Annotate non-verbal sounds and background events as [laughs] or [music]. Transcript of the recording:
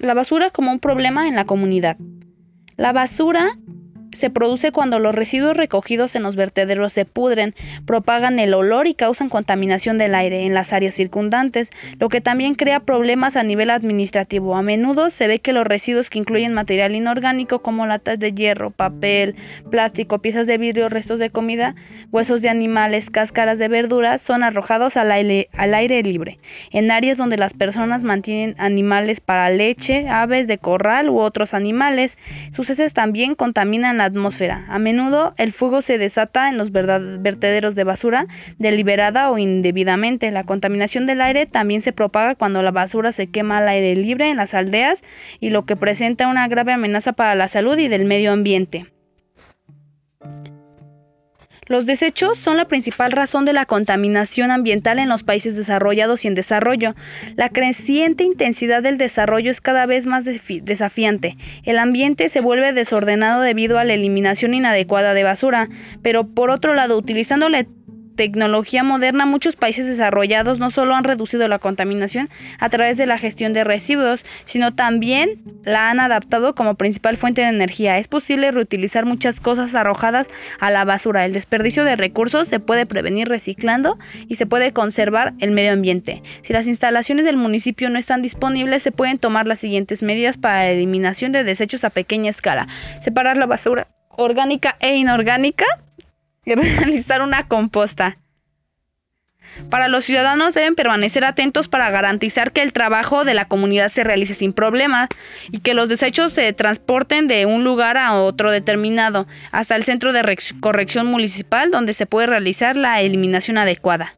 la basura como un problema en la comunidad. La basura se produce cuando los residuos recogidos en los vertederos se pudren, propagan el olor y causan contaminación del aire en las áreas circundantes, lo que también crea problemas a nivel administrativo. A menudo se ve que los residuos que incluyen material inorgánico como latas de hierro, papel, plástico, piezas de vidrio, restos de comida, huesos de animales, cáscaras de verduras son arrojados al aire, al aire libre, en áreas donde las personas mantienen animales para leche, aves de corral u otros animales. Sus heces también contaminan la atmósfera. A menudo el fuego se desata en los vertederos de basura, deliberada o indebidamente. La contaminación del aire también se propaga cuando la basura se quema al aire libre en las aldeas y lo que presenta una grave amenaza para la salud y del medio ambiente. Los desechos son la principal razón de la contaminación ambiental en los países desarrollados y en desarrollo. La creciente intensidad del desarrollo es cada vez más desafiante. El ambiente se vuelve desordenado debido a la eliminación inadecuada de basura, pero por otro lado, utilizando la tecnología moderna, muchos países desarrollados no solo han reducido la contaminación a través de la gestión de residuos, sino también la han adaptado como principal fuente de energía. Es posible reutilizar muchas cosas arrojadas a la basura. El desperdicio de recursos se puede prevenir reciclando y se puede conservar el medio ambiente. Si las instalaciones del municipio no están disponibles, se pueden tomar las siguientes medidas para la eliminación de desechos a pequeña escala. Separar la basura orgánica e inorgánica [laughs] realizar una composta. Para los ciudadanos deben permanecer atentos para garantizar que el trabajo de la comunidad se realice sin problemas y que los desechos se transporten de un lugar a otro determinado hasta el centro de corrección municipal donde se puede realizar la eliminación adecuada.